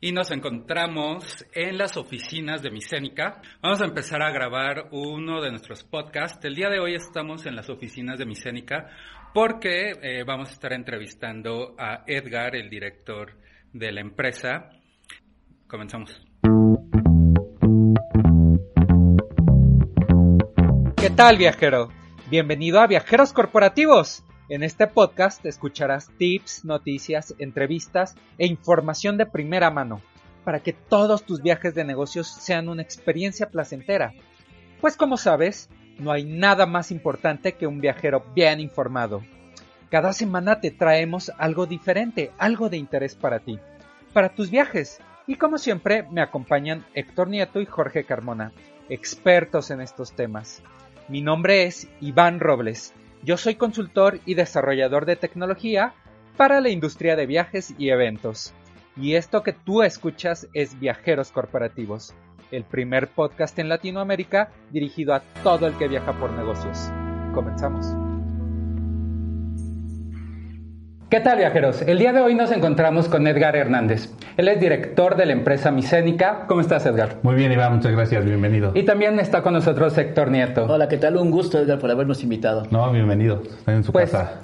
y nos encontramos en las oficinas de Micénica. Vamos a empezar a grabar uno de nuestros podcasts. El día de hoy estamos en las oficinas de Micénica porque eh, vamos a estar entrevistando a Edgar, el director de la empresa. Comenzamos. ¿Qué tal, viajero? Bienvenido a Viajeros Corporativos. En este podcast escucharás tips, noticias, entrevistas e información de primera mano para que todos tus viajes de negocios sean una experiencia placentera. Pues como sabes, no hay nada más importante que un viajero bien informado. Cada semana te traemos algo diferente, algo de interés para ti, para tus viajes. Y como siempre, me acompañan Héctor Nieto y Jorge Carmona, expertos en estos temas. Mi nombre es Iván Robles yo soy consultor y desarrollador de tecnología para la industria de viajes y eventos. Y esto que tú escuchas es Viajeros Corporativos, el primer podcast en Latinoamérica dirigido a todo el que viaja por negocios. Comenzamos. ¿Qué tal viajeros? El día de hoy nos encontramos con Edgar Hernández. Él es director de la empresa Micénica. ¿Cómo estás Edgar? Muy bien Iván, muchas gracias, bienvenido. Y también está con nosotros Héctor Nieto. Hola, ¿qué tal? Un gusto Edgar por habernos invitado. No, bienvenido, está en su Pues, casa.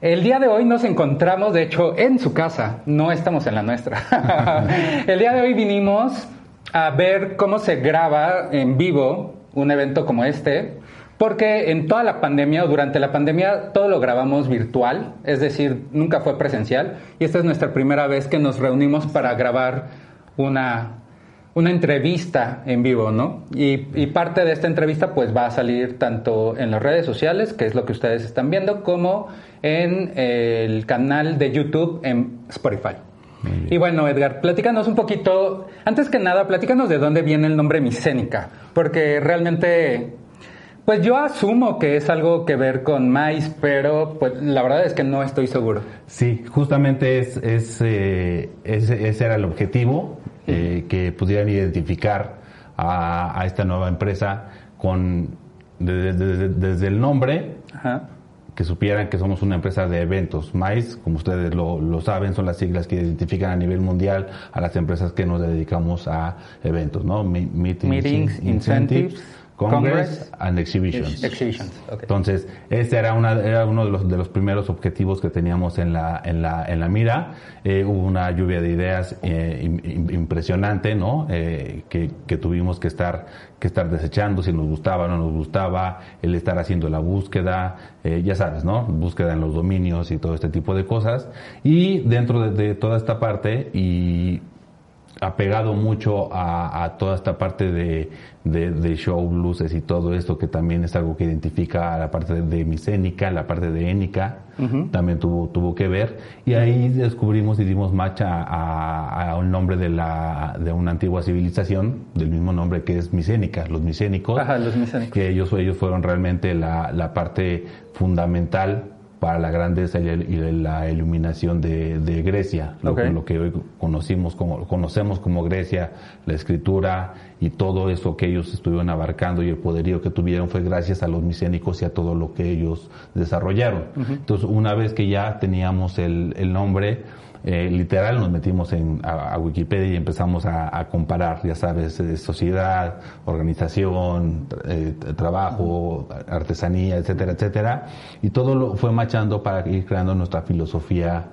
El día de hoy nos encontramos, de hecho, en su casa, no estamos en la nuestra. el día de hoy vinimos a ver cómo se graba en vivo un evento como este, porque en toda la pandemia o durante la pandemia todo lo grabamos virtual, es decir, nunca fue presencial, y esta es nuestra primera vez que nos reunimos para grabar una, una entrevista en vivo, ¿no? Y, y parte de esta entrevista pues va a salir tanto en las redes sociales, que es lo que ustedes están viendo, como en el canal de YouTube en Spotify. Y bueno, Edgar, platícanos un poquito, antes que nada, platícanos de dónde viene el nombre Micénica, porque realmente, pues yo asumo que es algo que ver con maíz, pero pues la verdad es que no estoy seguro. Sí, justamente es, es, eh, ese, ese era el objetivo, eh, que pudieran identificar a, a esta nueva empresa con desde, desde- desde el nombre, Ajá. que supieran que somos una empresa de eventos. MICE, como ustedes lo, lo saben, son las siglas que identifican a nivel mundial a las empresas que nos dedicamos a eventos, ¿no? Meetings, incentives, Congress, Congress, and Exhibitions. Exhibitions, ok. Entonces, este era, una, era uno de los, de los primeros objetivos que teníamos en la, en la, en la mira. Eh, hubo una lluvia de ideas eh, im- im- impresionante, ¿no? Eh, que, que tuvimos que estar, que estar desechando si nos gustaba o no nos gustaba, el estar haciendo la búsqueda, eh, ya sabes, ¿no? Búsqueda en los dominios y todo este tipo de cosas. Y dentro de, de toda esta parte y apegado mucho a, a toda esta parte de, de, de show, luces y todo esto, que también es algo que identifica a la parte de, de micénica, la parte de énica, también tuvo, tuvo que ver. Y ahí descubrimos y dimos match a, a- a un nombre de, la, de una antigua civilización, del mismo nombre que es micénica, los micénicos Ajá, los micénicos. que ellos, ellos fueron realmente la, la parte fundamental para la grandeza y, la iluminación de, de Grecia, lo, que hoy conocimos como, conocemos como Grecia, la escritura y todo eso que ellos estuvieron abarcando y el poderío que tuvieron fue gracias a los micénicos y a todo lo que ellos desarrollaron. Entonces, una vez que ya teníamos el, el nombre, eh, literal nos metimos en, a, a Wikipedia y empezamos a, a comparar, ya sabes, eh, sociedad, organización, eh, tra- trabajo, artesanía, etcétera, etcétera. Y todo lo fue machando para ir creando nuestra filosofía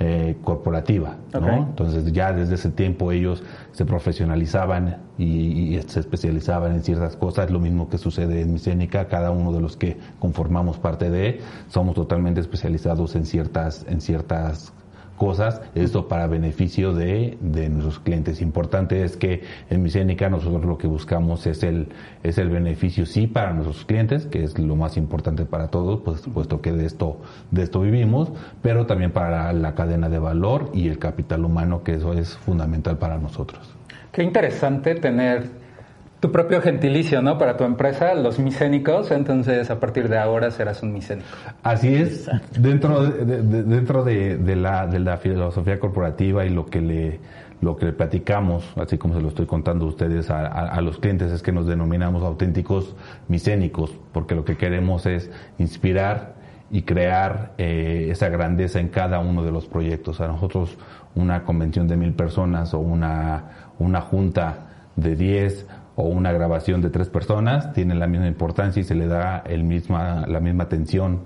eh, corporativa, ¿no? Entonces ya desde ese tiempo ellos se profesionalizaban y, y se especializaban en ciertas cosas, lo mismo que sucede en Micénica, cada uno de los que conformamos parte de, somos totalmente especializados en ciertas, en ciertas cosas, esto para beneficio de, de nuestros clientes. Importante es que en Micénica nosotros lo que buscamos es el, es el beneficio sí para nuestros clientes, que es lo más importante para todos, pues, puesto que de esto, de esto vivimos, pero también para la cadena de valor y el capital humano, que eso es fundamental para nosotros. Qué interesante tener tu propio gentilicio, ¿no? Para tu empresa, los micénicos, entonces a partir de ahora serás un micénico. Así es, dentro de, de- de- dentro de, de la, de la filosofía corporativa y lo que le lo que le platicamos, así como se lo estoy contando a ustedes a, a- a los clientes, es que nos denominamos auténticos micénicos, porque lo que queremos es inspirar y crear eh, esa grandeza en cada uno de los proyectos. A nosotros una convención de mil personas o una, una junta de 10 o una grabación de tres personas, tiene la misma importancia y se le da el misma, la misma atención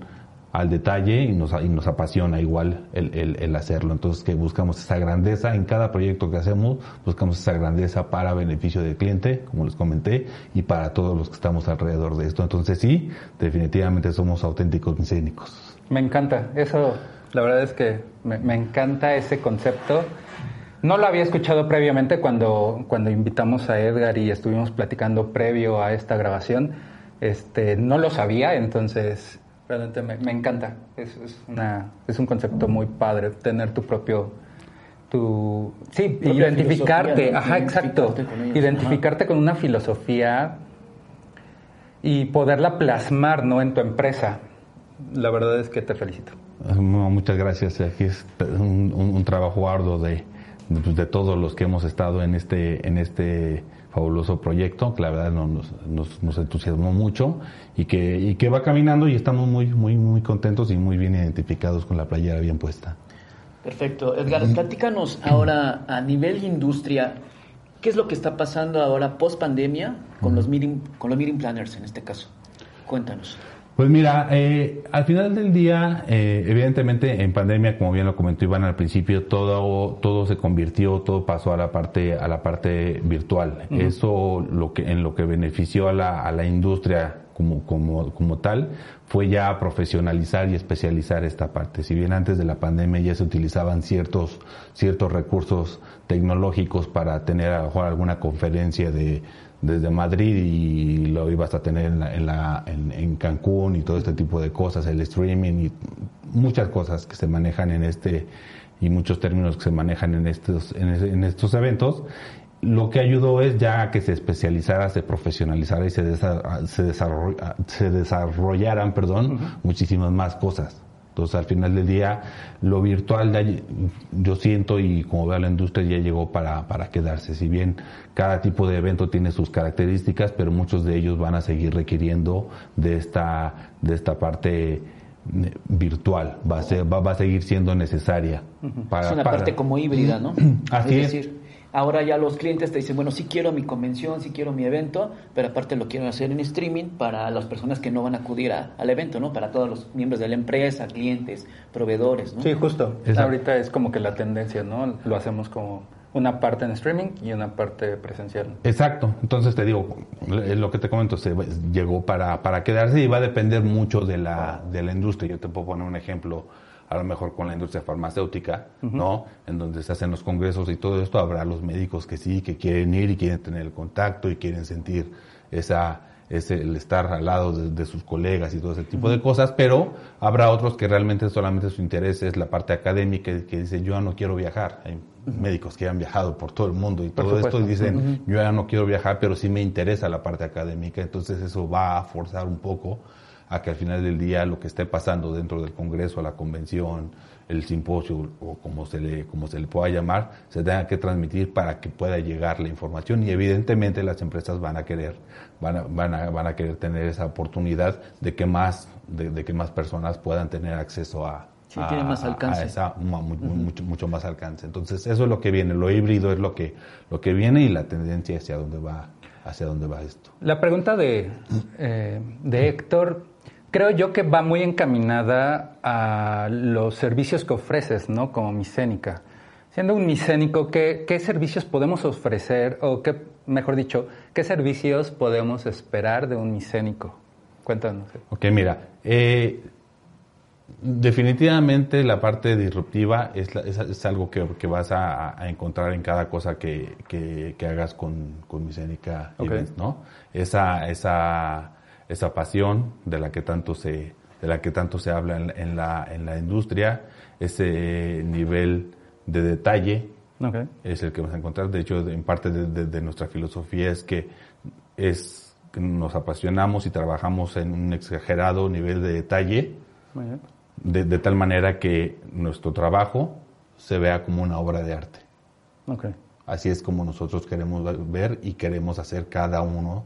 al detalle y nos, y nos apasiona igual el, el, hacerlo. Entonces que buscamos esa grandeza en cada proyecto que hacemos, buscamos esa grandeza para beneficio del cliente, como les comenté, y para todos los que estamos alrededor de esto. Entonces sí, definitivamente somos auténticos micénicos. Me encanta, eso, la verdad es que me, me encanta ese concepto. No lo había escuchado previamente cuando, cuando invitamos a Edgar y estuvimos platicando previo a esta grabación. Este, no lo sabía, entonces realmente me, encanta. Es, una, es un concepto muy padre, tener tu propio... Tu, sí, identificarte, ajá, exacto. identificarte con una filosofía y poderla plasmar ¿no? en tu empresa. La verdad es que te felicito. Muchas gracias. Aquí es un, trabajo arduo de, de, de, todos los que hemos estado en este, en este fabuloso proyecto, que la verdad nos, nos, nos, entusiasmó mucho y que, y que va caminando y estamos muy, muy, muy contentos y muy bien identificados con la playera bien puesta. Perfecto. Edgar, platícanos ahora a nivel industria, ¿qué es lo que está pasando ahora post pandemia con, los meeting, con los meeting planners en este caso? Cuéntanos. Pues mira, eh, al final del día, eh, evidentemente en pandemia, como bien lo comentó Iván al principio, todo todo se convirtió, todo pasó a la parte a la parte virtual. Eso lo que en lo que benefició a la, a la industria como, como, como tal fue ya profesionalizar y especializar esta parte. Si bien antes de la pandemia ya se utilizaban ciertos ciertos recursos tecnológicos para tener a lo mejor alguna conferencia de desde Madrid y lo ibas a tener en, la, en, Cancún y todo este tipo de cosas, el streaming y muchas cosas que se manejan en este y muchos términos que se manejan en estos, en, estos eventos. Lo que ayudó es ya que se especializara, se profesionalizara y se, se, se desarrollaran perdón, muchísimas más cosas. Entonces, al final del día, lo virtual, yo siento y como veo la industria, ya llegó para, para quedarse. Si bien cada tipo de evento tiene sus características, pero muchos de ellos van a seguir requiriendo de esta, de esta parte eh, virtual, va a, ser, va, a seguir siendo necesaria. Para, es una parte como híbrida, ¿no? Así es. Ahora ya los clientes te dicen, bueno, sí quiero mi convención, sí quiero mi evento, pero aparte lo quiero hacer en streaming para las personas que no van a acudir al evento, ¿no? Para todos los miembros de la empresa, clientes, proveedores, ¿no? Sí, justo. Ahorita es como que la tendencia, ¿no? Lo hacemos como una parte en streaming y una parte presencial. Exacto. Entonces te digo, es lo que te comento, se llegó para, para quedarse y va a depender mucho de la, de la industria. Yo te puedo poner un ejemplo a lo mejor con la industria farmacéutica, ¿no? En donde se hacen los congresos y todo esto, habrá los médicos que sí, que quieren ir y quieren tener el contacto y quieren sentir esa, ese, el estar al lado de, sus colegas y todo ese tipo de cosas, pero habrá otros que realmente solamente su interés es la parte académica y que dicen yo ya no quiero viajar. Hay médicos que han viajado por todo el mundo y todo esto y dicen yo ya no quiero viajar, pero sí me interesa la parte académica, entonces eso va a forzar un poco a que al final del día lo que esté pasando dentro del Congreso, la convención, el simposio o como se le como se le pueda llamar, se tenga que transmitir para que pueda llegar la información y evidentemente las empresas van a querer van a, van a, van a querer tener esa oportunidad de que más de, que más personas puedan tener acceso a sí, tiene más alcance. esa, mucho, mucho más alcance. Entonces, eso es lo que viene, lo híbrido es lo que, lo que viene y la tendencia hacia dónde va, hacia dónde va esto. La pregunta de, eh, de Héctor creo yo que va muy encaminada a los servicios que ofreces, ¿no? Como micénica. Siendo un micénico, ¿qué, ¿qué, servicios podemos ofrecer o qué, mejor dicho, qué servicios podemos esperar de un micénico? Cuéntanos. Ok, mira, eh, definitivamente la parte disruptiva es, es, algo que, que vas a, encontrar en cada cosa que, que, hagas con, con Micénica, ¿no? Esa, esa esa pasión de la que tanto se, de la que tanto se habla en, la, en la industria, ese nivel de detalle es el que vas a encontrar. De hecho, en parte de, nuestra filosofía es que es nos apasionamos y trabajamos en un exagerado nivel de detalle, de, tal manera que nuestro trabajo se vea como una obra de arte. Así es como nosotros queremos ver y queremos hacer cada uno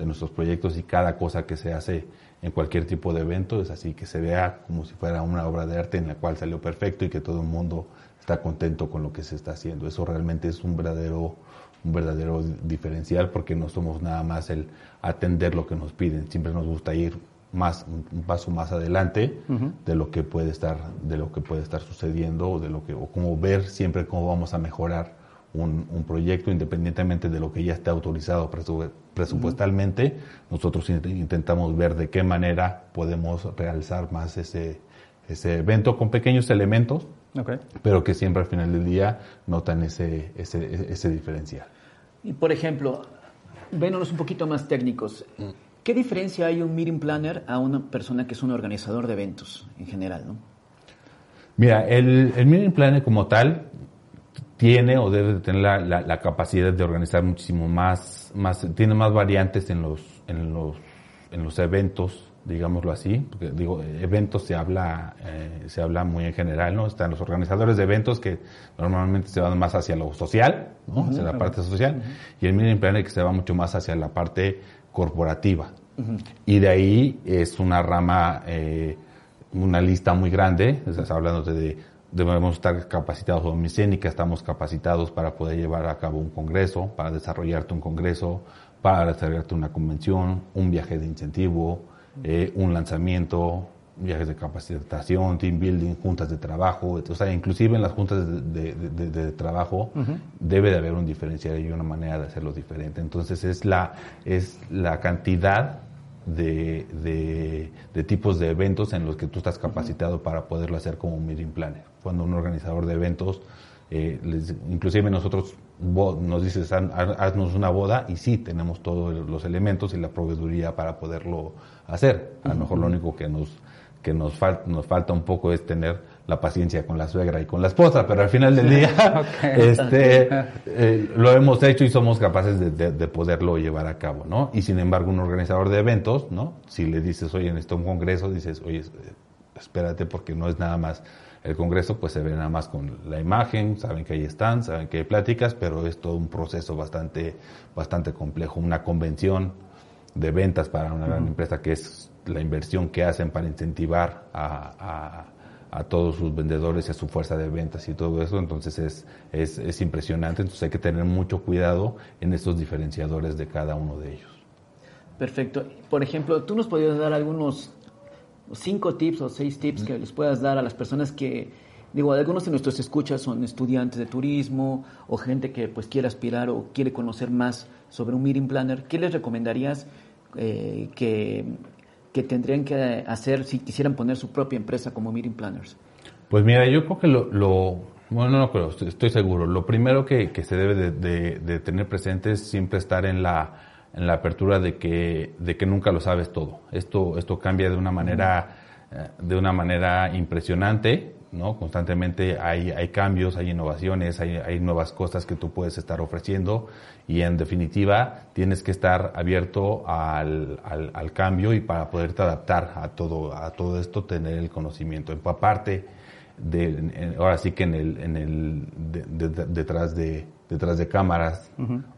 de nuestros proyectos y cada cosa que se hace en cualquier tipo de evento, es así que se vea como si fuera una obra de arte en la cual salió perfecto y que todo el mundo está contento con lo que se está haciendo. Eso realmente es un verdadero un verdadero diferencial porque no somos nada más el atender lo que nos piden, siempre nos gusta ir más un paso más adelante de lo que puede estar de lo que puede estar sucediendo o de lo que o como ver siempre cómo vamos a mejorar un, un proyecto independientemente de lo que ya esté autorizado presupuestalmente nosotros intentamos ver de qué manera podemos realzar más ese ese evento con pequeños elementos pero que siempre al final del día notan ese ese, ese diferencial y por ejemplo vénonos un poquito más técnicos. ¿Qué diferencia hay un meeting planner a una persona que es un organizador de eventos en general? ¿no? Mira, el, el meeting planner como tal tiene o debe tener la, la, capacidad de organizar muchísimo más, más, tiene más variantes en los, en los, en los eventos, digámoslo así, porque digo, eventos se habla, eh, se habla muy en general, ¿no? Están los organizadores de eventos que normalmente se van más hacia lo social, ¿no? hacia la parte social, y el meeting planner que se va mucho más hacia la parte corporativa. Y de ahí es una rama, eh, una lista muy grande, estás hablando de, debemos estar capacitados en Micénica, estamos capacitados para poder llevar a cabo un congreso, para desarrollarte un congreso, para desarrollarte una convención, un viaje de incentivo, eh, un lanzamiento, viajes de capacitación, team building, juntas de trabajo, o sea, inclusive en las juntas de, trabajo debe de haber un diferencial y una manera de hacerlo diferente. Entonces es la, es la cantidad de, tipos de eventos en los que tú estás capacitado para poderlo hacer como un meeting planner. Cuando un organizador de eventos, eh, inclusive nosotros nos dices, haznos una boda y sí, tenemos todos los elementos y la proveeduría para poderlo hacer. A lo mejor lo único que nos que nos, nos falta un poco es tener la paciencia con la suegra y con la esposa, pero al final del día este, eh, lo hemos hecho y somos capaces de, poderlo llevar a cabo, ¿no? Y sin embargo, un organizador de eventos, ¿no? Si le dices, oye, en este un congreso, dices, oye, espérate porque no es nada más el congreso, pues se ve nada más con la imagen, saben que ahí están, saben que hay pláticas, pero es todo un proceso bastante, bastante complejo, una convención de ventas para una gran empresa que es la inversión que hacen para incentivar a, a, todos sus vendedores y a su fuerza de ventas y todo eso, entonces es, es, es, impresionante, entonces hay que tener mucho cuidado en estos diferenciadores de cada uno de ellos. Perfecto. Por ejemplo, tú nos podrías dar algunos cinco tips o seis tips que les puedas dar a las personas que, digo, algunos de nuestros escuchas son estudiantes de turismo o gente que pues quiere aspirar o quiere conocer más sobre un meeting planner. ¿Qué les recomendarías eh, que que tendrían que hacer si quisieran poner su propia empresa como Meeting Planners? Pues mira, yo creo que lo, bueno, no creo, estoy, seguro. Lo primero que, se debe de, tener presente es siempre estar en la, en la apertura de que, de que nunca lo sabes todo. Esto, esto cambia de una manera, eh, de una manera impresionante ¿no? Constantemente hay, hay cambios, hay innovaciones, hay, hay, nuevas cosas que tú puedes estar ofreciendo y en definitiva tienes que estar abierto al, al, cambio y para poderte adaptar a todo, a todo esto tener el conocimiento, empaparte de, ahora sí que en el, en el, detrás de, detrás de cámaras,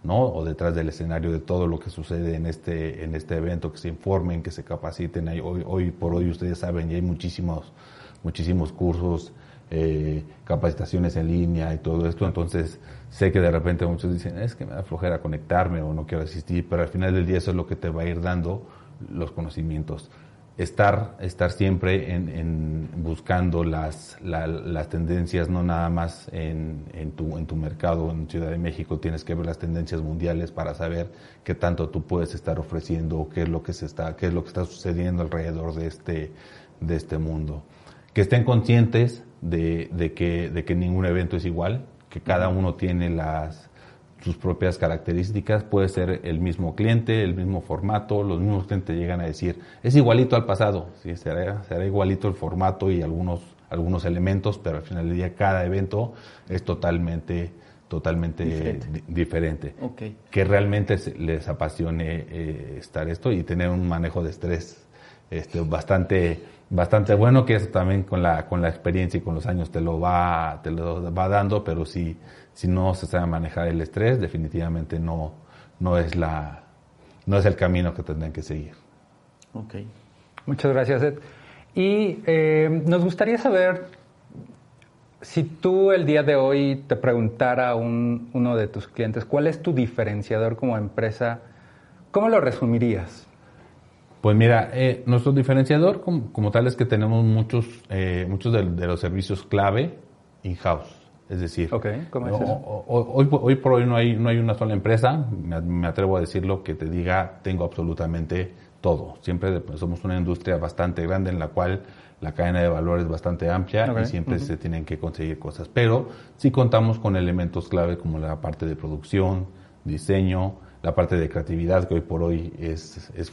¿no? O detrás del escenario de todo lo que sucede en este, en este evento, que se informen, que se capaciten. Hoy, hoy por hoy ustedes saben, y hay muchísimos muchísimos cursos, eh, capacitaciones en línea y todo esto, entonces sé que de repente muchos dicen, es que me da flojera conectarme o no quiero asistir, pero al final del día eso es lo que te va a ir dando los conocimientos. Estar, estar siempre en, buscando las, las tendencias, no nada más en, en, tu, en tu mercado en Ciudad de México, tienes que ver las tendencias mundiales para saber qué tanto tú puedes estar ofreciendo, qué es lo que se está, qué es lo que está sucediendo alrededor de este, de este mundo que estén conscientes de, de, que, de que ningún evento es igual, que cada uno tiene las, sus propias características, puede ser el mismo cliente, el mismo formato, los mismos clientes llegan a decir, es igualito al pasado, ¿sí? será, será igualito el formato y algunos, algunos elementos, pero al final del día cada evento es totalmente totalmente diferente, que realmente les apasione eh, estar esto y tener un manejo de estrés este, bastante bastante bueno, que eso también con la, con la experiencia y con los años te lo va, te lo va dando, pero si, si no se sabe manejar el estrés, definitivamente no, no es la, no es el camino que tendrán que seguir. Ok. Muchas gracias, Ed. Y eh, nos gustaría saber si tú el día de hoy te preguntara a un, uno de tus clientes cuál es tu diferenciador como empresa, ¿cómo lo resumirías? Pues mira, eh, nuestro diferenciador como, tal es que tenemos muchos, eh, muchos de, los servicios clave in-house. Es decir, Hoy, por hoy no hay, no hay una sola empresa, me, atrevo a decirlo, que te diga tengo absolutamente todo. Siempre pues, somos una industria bastante grande en la cual la cadena de valor es bastante amplia y siempre se tienen que conseguir cosas. Pero sí contamos con elementos clave como la parte de producción, diseño, la parte de creatividad que hoy por hoy es, es, es,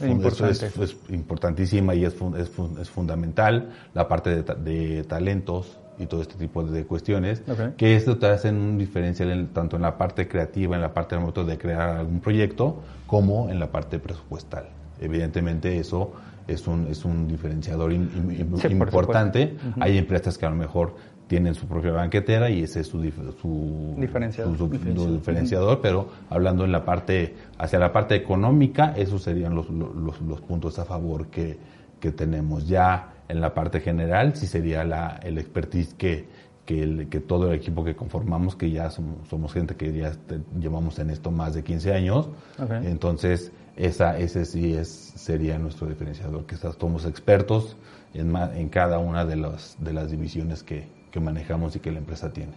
importantísima y es, es, fundamental, la parte de, talentos y todo este tipo de cuestiones, que esto te hace un diferencial tanto en la parte creativa, en la parte de, de crear algún proyecto, como en la parte presupuestal. Evidentemente eso es un, es un diferenciador importante. Hay empresas que a lo mejor tienen su propia banquetera y ese es su, su, diferenciador, pero hablando en la parte, hacia la parte económica, esos serían los, los, los puntos a favor que, que, tenemos. Ya en la parte general, sí sería la, el expertise que, que, el, que todo el equipo que conformamos, que ya somos, somos gente que ya llevamos en esto más de 15 años, entonces esa, ese sí es, sería nuestro diferenciador, que somos expertos en, en cada una de, los, de las divisiones que, que manejamos y que la empresa tiene.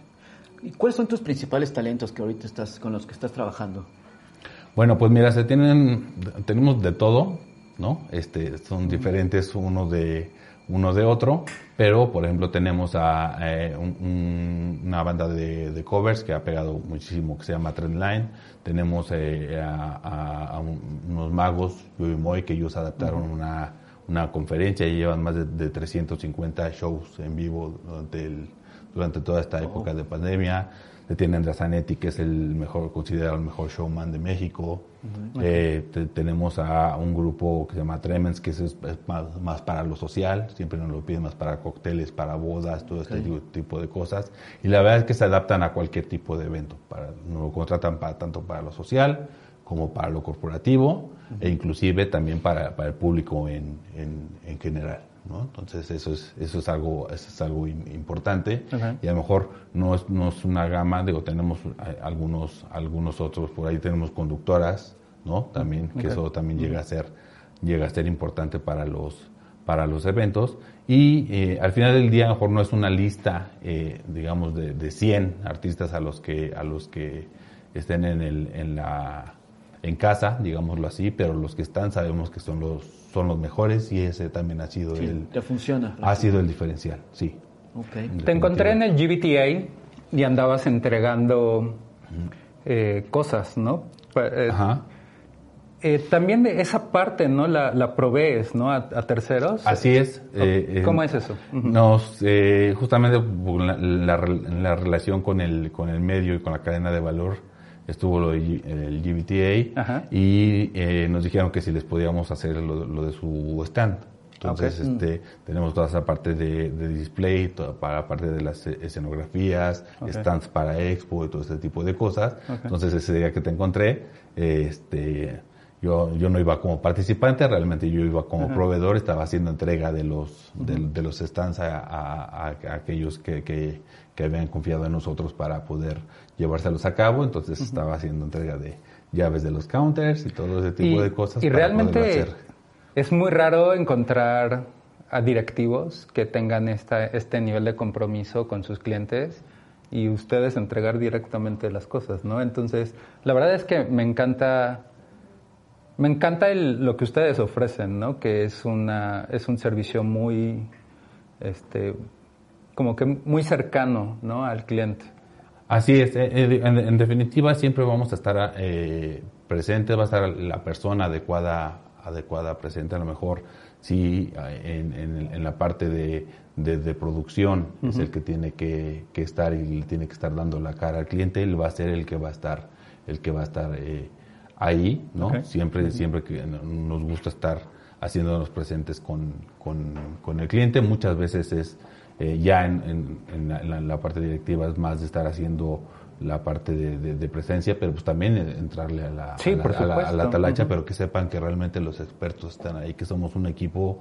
¿Y cuáles son tus principales talentos que ahorita estás con los que estás trabajando? Bueno, pues mira, se tienen, tenemos de todo, ¿no? Este, son diferentes uno de uno de otro, pero por ejemplo tenemos a, eh, una banda de, covers que ha pegado muchísimo que se llama Trendline, tenemos eh, a, unos magos, yo y Moy, que ellos adaptaron una una conferencia y llevan más de, 350 shows en vivo durante, el, durante toda esta época de pandemia. Tienen Zanetti, que es el mejor, considerado el mejor showman de México. Eh, tenemos a un grupo que se llama Tremens, que es, más, para lo social, siempre nos lo piden más para cócteles, para bodas, todo este tipo, de cosas. Y la verdad es que se adaptan a cualquier tipo de evento. Para, nos lo contratan para, tanto para lo social como para lo corporativo e inclusive también para, para el público en, en, general. ¿no? Entonces eso es, eso es algo, eso es algo importante y a lo mejor no es, no es una gama, digo, tenemos algunos, algunos otros, por ahí tenemos conductoras, ¿no? También, que eso también llega a ser, llega a ser importante para los, para los eventos y eh, al final del día a lo mejor no es una lista, eh, digamos, de, de 100 artistas a los que, a los que estén en, el, en la en casa, digámoslo así, pero los que están sabemos que son los son los mejores y ese también ha sido el te funciona. Ha sido el diferencial, sí. Okay. Te encontré en el GBTA y andabas entregando eh, cosas, ¿no? Eh, Ajá. Eh, también esa parte, ¿no? La, la provees, ¿no? A, terceros. Así es. ¿Cómo es eso? Nos, justamente la, la, relación con el, con el medio y con la cadena de valor, estuvo lo de, el GBTA y eh, nos dijeron que si les podíamos hacer lo, de su stand. Entonces, este, tenemos toda esa parte de, display, toda para parte de las escenografías, stands para expo y todo este tipo de cosas. Entonces, ese día que te encontré, este, yo, yo no iba como participante, realmente yo iba como proveedor, estaba haciendo entrega de los, de, los stands a, a, aquellos que, que, que habían confiado en nosotros para poder llevárselos a cabo, entonces estaba haciendo entrega de llaves de los counters y todo ese tipo de cosas. Y realmente es muy raro encontrar a directivos que tengan esta, este nivel de compromiso con sus clientes y ustedes entregar directamente las cosas, ¿no? Entonces, la verdad es que me encanta me encanta lo que ustedes ofrecen, ¿no? Que es una es un servicio muy este como que muy cercano, ¿no? al cliente. Así es, eh, eh, en, definitiva siempre vamos a estar eh, presentes, va a estar la persona adecuada, adecuada presente, a lo mejor si en, la parte de, de, producción es el que tiene que, estar y tiene que estar dando la cara al cliente, él va a ser el que va a estar, el que va a estar ahí, ¿no? Siempre, siempre que nos gusta estar haciéndonos presentes con, con, con el cliente, muchas veces es eh, ya en, en, la, parte directiva es más de estar haciendo la parte de, presencia, pero pues también entrarle a la, a, la, talacha, pero que sepan que realmente los expertos están ahí, que somos un equipo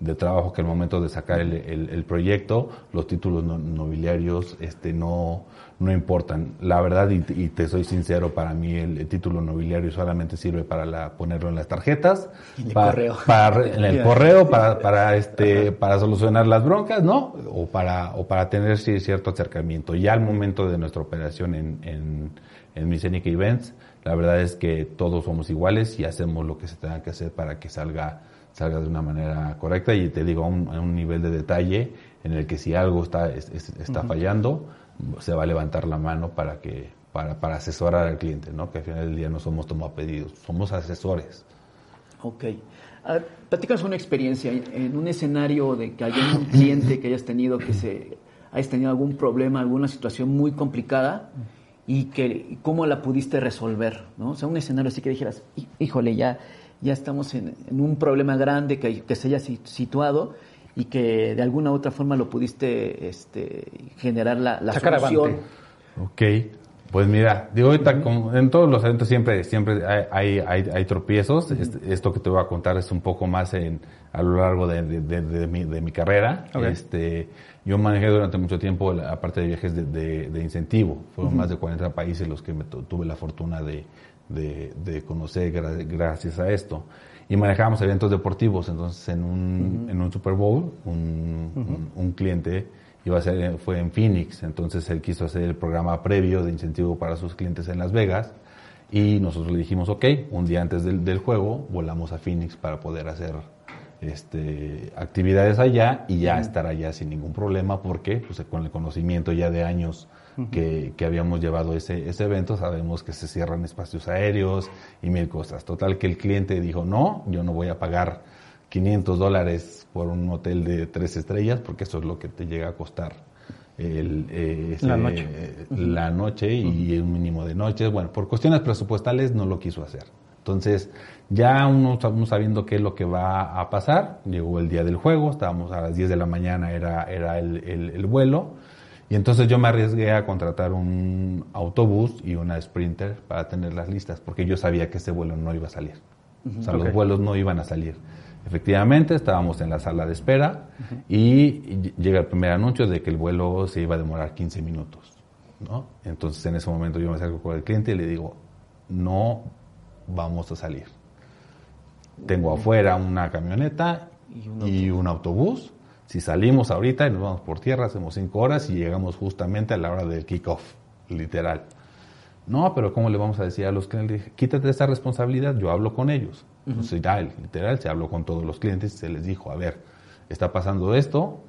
de trabajo que al momento de sacar el, el, proyecto, los títulos nobiliarios este, no, no importan. La verdad, y, te soy sincero, para mí el, título nobiliario solamente sirve para la, ponerlo en las tarjetas, en el para, correo, para, en el correo, para, para, este, para solucionar las broncas, ¿no? O para, o para tener cierto acercamiento. Ya al momento de nuestra operación en, en, en Micenic Events, la verdad es que todos somos iguales y hacemos lo que se tenga que hacer para que salga salga de una manera correcta y te digo a un, un nivel de detalle en el que si algo está, está fallando, se va a levantar la mano para que para, para asesorar al cliente, ¿no? Que al final del día no somos pedidos, somos asesores. Ok. Uh, platícanos una experiencia en un escenario de que haya un cliente que hayas tenido que se hayas tenido algún problema, alguna situación muy complicada y que cómo la pudiste resolver, ¿no? O sea, un escenario así que dijeras, híjole, ya, ya estamos en, un problema grande que, que, se haya situado y que de alguna u otra forma lo pudiste este, generar la, la solución. Ok, pues mira, digo ahorita como en todos los eventos siempre siempre hay, hay, hay, tropiezos. Esto que te voy a contar es un poco más en, a lo largo de, de, de, mi, de mi, carrera. Este, yo manejé durante mucho tiempo la parte de viajes de, incentivo. Fueron más de 40 países los que me tuve la fortuna de, conocer gracias a esto. Y manejábamos eventos deportivos. Entonces, en un, en un Super Bowl, un, un, cliente iba a ser, fue en Phoenix. Entonces, él quiso hacer el programa previo de incentivo para sus clientes en Las Vegas. Y nosotros le dijimos, ok, un día antes del, del juego, volamos a Phoenix para poder hacer este, actividades allá y ya estar allá sin ningún problema porque pues, con el conocimiento ya de años que, que, habíamos llevado ese, ese evento sabemos que se cierran espacios aéreos y mil cosas. Total que el cliente dijo, no, yo no voy a pagar 500 dólares por un hotel de tres estrellas porque eso es lo que te llega a costar el, eh, la noche, la noche y un mínimo de noches. Bueno, por cuestiones presupuestales no lo quiso hacer. Entonces, ya uno, sabiendo qué es lo que va a pasar, llegó el día del juego, estábamos a las 10 de la mañana, era, era el, el, vuelo, y entonces yo me arriesgué a contratar un autobús y una sprinter para tenerlas listas, porque yo sabía que ese vuelo no iba a salir. O sea, los vuelos no iban a salir. Efectivamente, estábamos en la sala de espera y llega el primer anuncio de que el vuelo se iba a demorar 15 minutos. ¿no? Entonces, en ese momento yo me acerco con el cliente y le digo, no vamos a salir. Tengo afuera una camioneta y un, autobús. Si salimos ahorita y nos vamos por tierra, hacemos cinco horas y llegamos justamente a la hora del kickoff, literal. No, pero ¿cómo le vamos a decir a los clientes? Quítate esa responsabilidad, yo hablo con ellos. Entonces, ya, literal, se habló con todos los clientes y se les dijo, a ver, está pasando esto,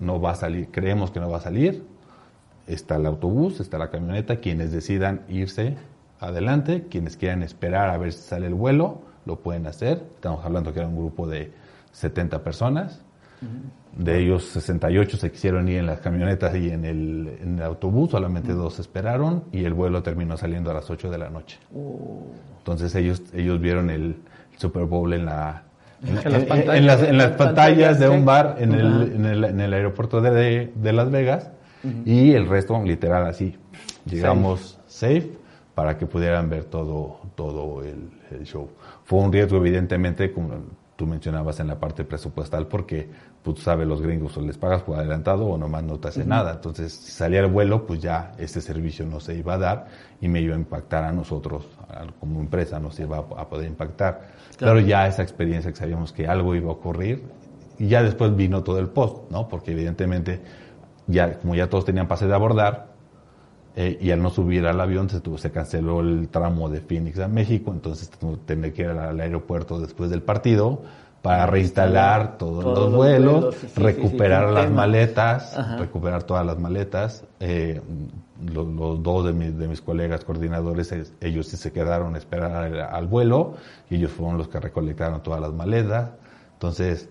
no va a salir, creemos que no va a salir, está el autobús, está la camioneta, quienes decidan irse adelante. Quienes quieran esperar a ver si sale el vuelo, lo pueden hacer. Estamos hablando que era un grupo de 70 personas. De ellos, 68 se quisieron ir en las camionetas y en el, en el autobús, solamente dos esperaron y el vuelo terminó saliendo a las 8 de la noche. Oh. Entonces ellos, ellos vieron el Super Bowl en la, en, las, pantallas, de un bar en, el, en, el, en el, aeropuerto de, de Las Vegas y el resto literal así. Llegamos safe para que pudieran ver todo, todo el, show. Fue un riesgo, evidentemente, como tú mencionabas en la parte presupuestal, porque pues, tú sabes, los gringos o les pagas por adelantado o nomás no te hace nada. Entonces, si salía el vuelo, pues ya ese servicio no se iba a dar y me iba a impactar a nosotros, como empresa, nos iba a, poder impactar. Claro. Pero ya esa experiencia que sabíamos que algo iba a ocurrir, y ya después vino todo el post, ¿no? Porque evidentemente, ya, como ya todos tenían pase de abordar, eh, y al no subir al avión se, tuvo, se canceló el tramo de Phoenix a México, entonces tener que ir al, aeropuerto después del partido para reinstalar todos, los, vuelos, recuperar las maletas, recuperar todas las maletas. Eh, los, dos de, de, mis colegas coordinadores, ellos sí se quedaron a esperar al, al, vuelo y ellos fueron los que recolectaron todas las maletas. Entonces,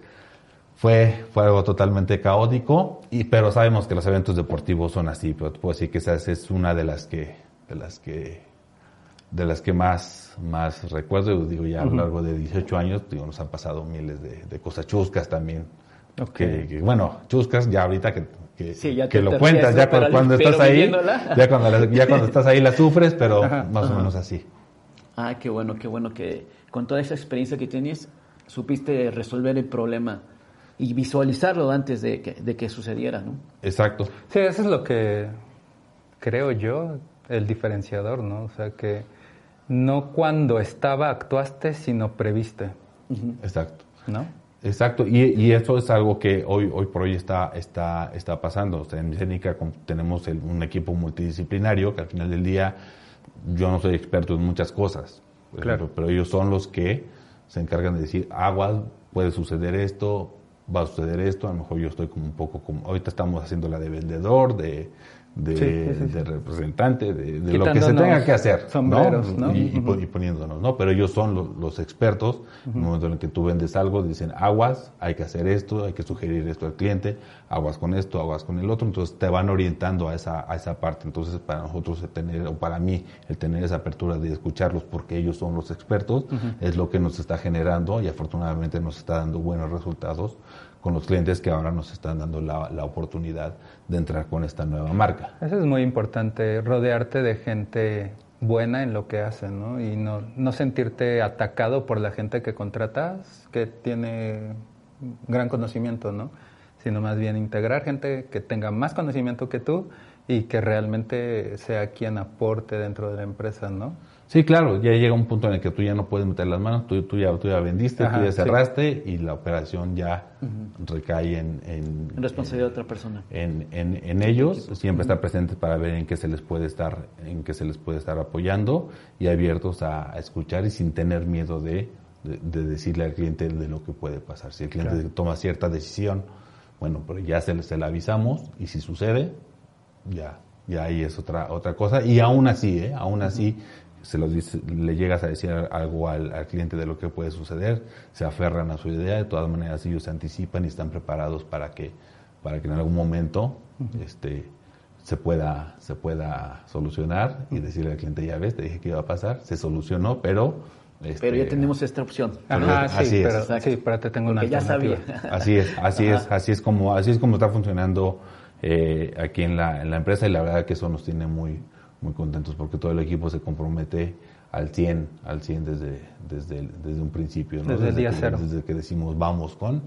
fue, fue algo totalmente caótico, y, pero sabemos que los eventos deportivos son así, pero puedo decir que esa es una de las que, de las que, de las que más, más recuerdo, digo ya a lo largo de 18 años, digo, nos han pasado miles de, cosas chuscas también. Que, bueno, chuscas ya ahorita que, que, lo cuentas, ya cuando, estás ahí, ya cuando, ya cuando estás ahí la sufres, pero más o menos así. Ah, qué bueno, qué bueno que con toda esa experiencia que tienes, supiste resolver el problema y visualizarlo antes de que, de que sucediera, ¿no? Exacto. Sí, eso es lo que creo yo, el diferenciador, ¿no? O sea, que no cuando estaba actuaste, sino previste, Exacto. ¿no? Exacto, y, y eso es algo que hoy, hoy por hoy está, está, está pasando. O sea, en Micénica con- tenemos el- un equipo multidisciplinario que al final del día yo no soy experto en muchas cosas, Claro. ejemplo, pero ellos son los que se encargan de decir, aguas, puede suceder esto, va a suceder esto, a lo mejor yo estoy como un poco como, ahorita estamos haciendo la de vendedor, de, de, Sí, sí, sí, sí. de representante, de, de lo que se tenga que hacer, sombreros, ¿no? Y, y pon- y poniéndonos, ¿no? Pero ellos son lo- los expertos. En el momento en el que tú vendes algo, dicen aguas, hay que hacer esto, hay que sugerir esto al cliente, aguas con esto, aguas con el otro. Entonces te van orientando a esa, a esa parte. Entonces para nosotros el tener, o para mí, el tener esa apertura de escucharlos porque ellos son los expertos, es lo que nos está generando y afortunadamente nos está dando buenos resultados con los clientes que ahora nos están dando la, la oportunidad de entrar con esta nueva marca. Eso es muy importante, rodearte de gente buena en lo que hacen, ¿no? Y no, no sentirte atacado por la gente que contratas, que tiene gran conocimiento, ¿no? Sino más bien integrar gente que tenga más conocimiento que tú y que realmente sea quien aporte dentro de la empresa, ¿no? Sí, claro, ya llega un punto en el que tú ya no puedes meter las manos, tú, tú, ya, tú ya vendiste, Ajá, tú ya sí. cerraste y la operación ya recae en, en, En responsabilidad de otra persona. en, en- en ellos, siempre estar presentes para ver en qué se les puede estar, en qué se les puede estar apoyando y abiertos a, a escuchar y sin tener miedo de, de- de decirle al cliente de lo que puede pasar. Si el cliente toma cierta decisión, bueno, pero ya se, le- se la avisamos y si sucede, ya, ya ahí es otra, otra cosa. Y aún así, ¿eh? aún así, se los dice- le llegas a decir algo al, al cliente de lo que puede suceder, se aferran a su idea, de todas maneras ellos se anticipan y están preparados para que, para que en algún momento este, se, pueda, se pueda solucionar y decirle al cliente, ya ves, te dije que iba a pasar, se solucionó, pero... este, Pero ya tenemos esta opción. Ajá, sí, así es. pero, Exacto. sí, pero te tengo una ya sabía. Así es, así es, así es como, así es como está funcionando eh, aquí en la, en la empresa y la verdad que eso nos tiene muy, muy contentos porque todo el equipo se compromete al 100, al 100 desde, desde, desde un principio, ¿no? Desde el día que, cero. Desde que decimos vamos con,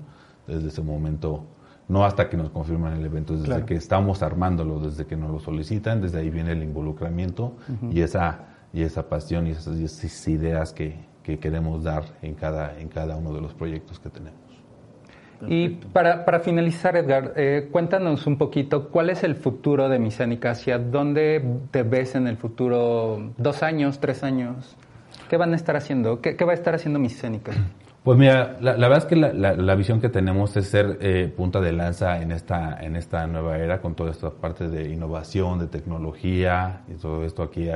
desde ese momento, no hasta que nos confirman el evento, desde Claro. que estamos armándolo, desde que nos lo solicitan, desde ahí viene el involucramiento y esa, y esa pasión y esas, y esas ideas que, que queremos dar en cada, en cada uno de los proyectos que tenemos. Y para, para finalizar, Edgar, eh, cuéntanos un poquito cuál es el futuro de Micénica, hacia dónde te ves en el futuro, dos años, tres años, ¿qué van a estar haciendo? ¿Qué, qué va a estar haciendo Micénica? Pues mira, la, la verdad es que la, la- la visión que tenemos es ser eh, punta de lanza en esta, en esta nueva era con toda esta parte de innovación, de tecnología y todo esto aquí.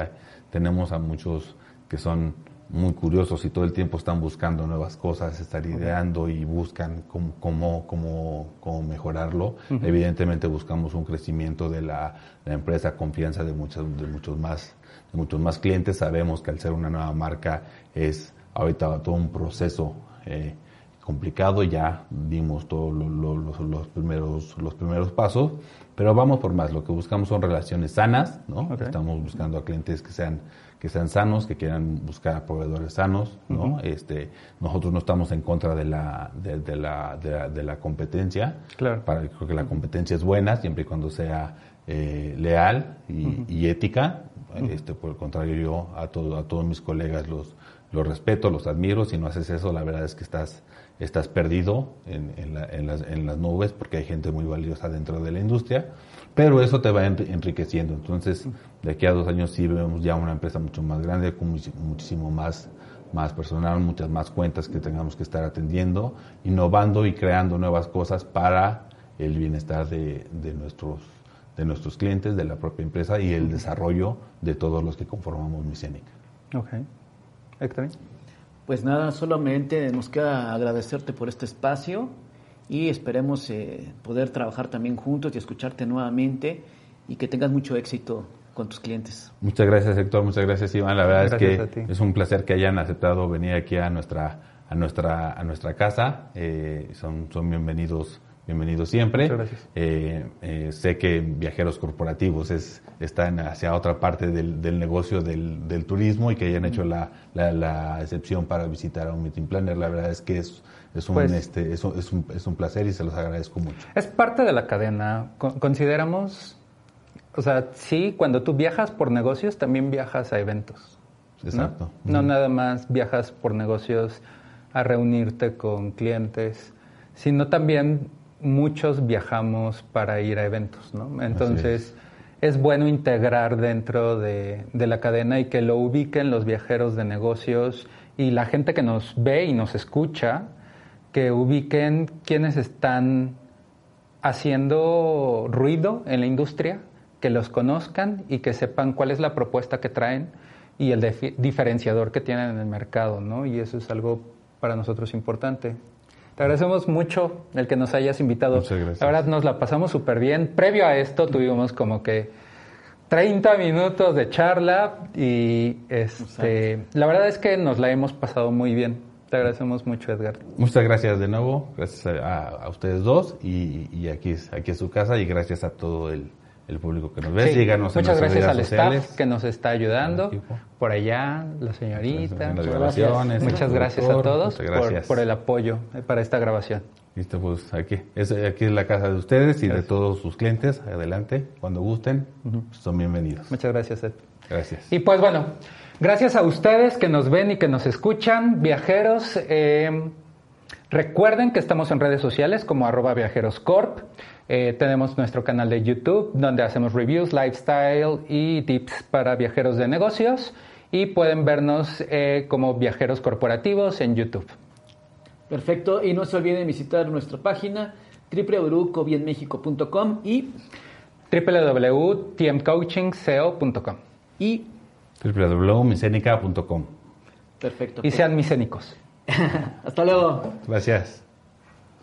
tenemos a muchos que son muy curiosos y todo el tiempo están buscando nuevas cosas, están ideando y buscan cómo, cómo, cómo, cómo mejorarlo. Evidentemente buscamos un crecimiento de la, la empresa, confianza de muchos, de muchos más, de muchos más clientes. Sabemos que al ser una nueva marca es ahorita todo un proceso eh, complicado, ya dimos todos lo- lo- los, los primeros, los primeros pasos, pero vamos por más. Lo que buscamos son relaciones sanas, ¿no? Estamos buscando a clientes que sean, que sean sanos, que quieran buscar a proveedores sanos, ¿no? este, nosotros no estamos en contra de la, de, de la, de la, de la competencia. Claro. Para, creo que la competencia es buena siempre y cuando sea eh, leal y, y ética. Este, por el contrario, yo a, todo, a todos mis colegas los, los respeto, los admiro. Si no haces eso, la verdad es que estás, estás perdido en, en, la- en las, en las nubes porque hay gente muy valiosa dentro de la industria. Pero eso te va enri- enriqueciendo. Entonces, de aquí a dos años sí vemos ya una empresa mucho más grande, con muchísimo más, más personal, muchas más cuentas que tengamos que estar atendiendo, innovando y creando nuevas cosas para el bienestar de, de nuestros de nuestros clientes, de la propia empresa y el desarrollo de todos los que conformamos Micénica. Ok. Héctor. Pues nada, solamente nos queda agradecerte por este espacio y esperemos eh, poder trabajar también juntos y escucharte nuevamente y que tengas mucho éxito con tus clientes. Muchas gracias Héctor, muchas gracias Iván. La verdad Gracias es que es un placer que hayan aceptado venir aquí a nuestra a nuestra a nuestra casa. Eh, son son bienvenidos bienvenido siempre. Muchas gracias. Eh, eh, sé que viajeros corporativos es, están hacia otra parte del, del negocio del, del, turismo y que hayan hecho la, la, la, excepción para visitar a un meeting planner. La verdad es que es, es, un, pues, este, es, es, un, es un placer y se los agradezco mucho. Es parte de la cadena. Consideramos, o sea, sí, cuando tú viajas por negocios, también viajas a eventos. Exacto. ¿no? no nada más viajas por negocios a reunirte con clientes, sino también muchos viajamos para ir a eventos, ¿no? Entonces es. es. bueno integrar dentro de, de, la cadena y que lo ubiquen los viajeros de negocios y la gente que nos ve y nos escucha, que ubiquen quienes están haciendo ruido en la industria, que los conozcan y que sepan cuál es la propuesta que traen y el diferenciador que tienen en el mercado, ¿no? Y eso es algo para nosotros importante. Te agradecemos mucho el que nos hayas invitado. Muchas gracias. La verdad nos la pasamos súper bien. Previo a esto tuvimos como que 30 minutos de charla y este, la verdad es que nos la hemos pasado muy bien. Te agradecemos mucho, Edgar. Muchas gracias de nuevo, gracias a, a ustedes dos y, y, aquí, aquí es su casa y gracias a todo el, el público que nos ve. Sí. Síganos Muchas en gracias al sociales. staff que nos está ayudando. Por allá, la señorita. Las Muchas gracias a todos gracias. por, por, el apoyo eh, para esta grabación. Listo, pues aquí es, aquí es la casa de ustedes y gracias. de todos sus clientes. Adelante, cuando gusten, uh -huh. son bienvenidos. Muchas gracias, Ed. Gracias. Y pues bueno, gracias a ustedes que nos ven y que nos escuchan, viajeros. Eh, recuerden que estamos en redes sociales como arroba viajeroscorp. Eh, tenemos nuestro canal de YouTube donde hacemos reviews, lifestyle y tips para viajeros de negocios y pueden vernos eh, como viajeros corporativos en YouTube. Perfecto, y no se olviden visitar nuestra página www.cobienmexico.com y www.tmcoachingseo.com y www.misenica.com Perfecto. Y sean micénicos. Hasta luego. Gracias.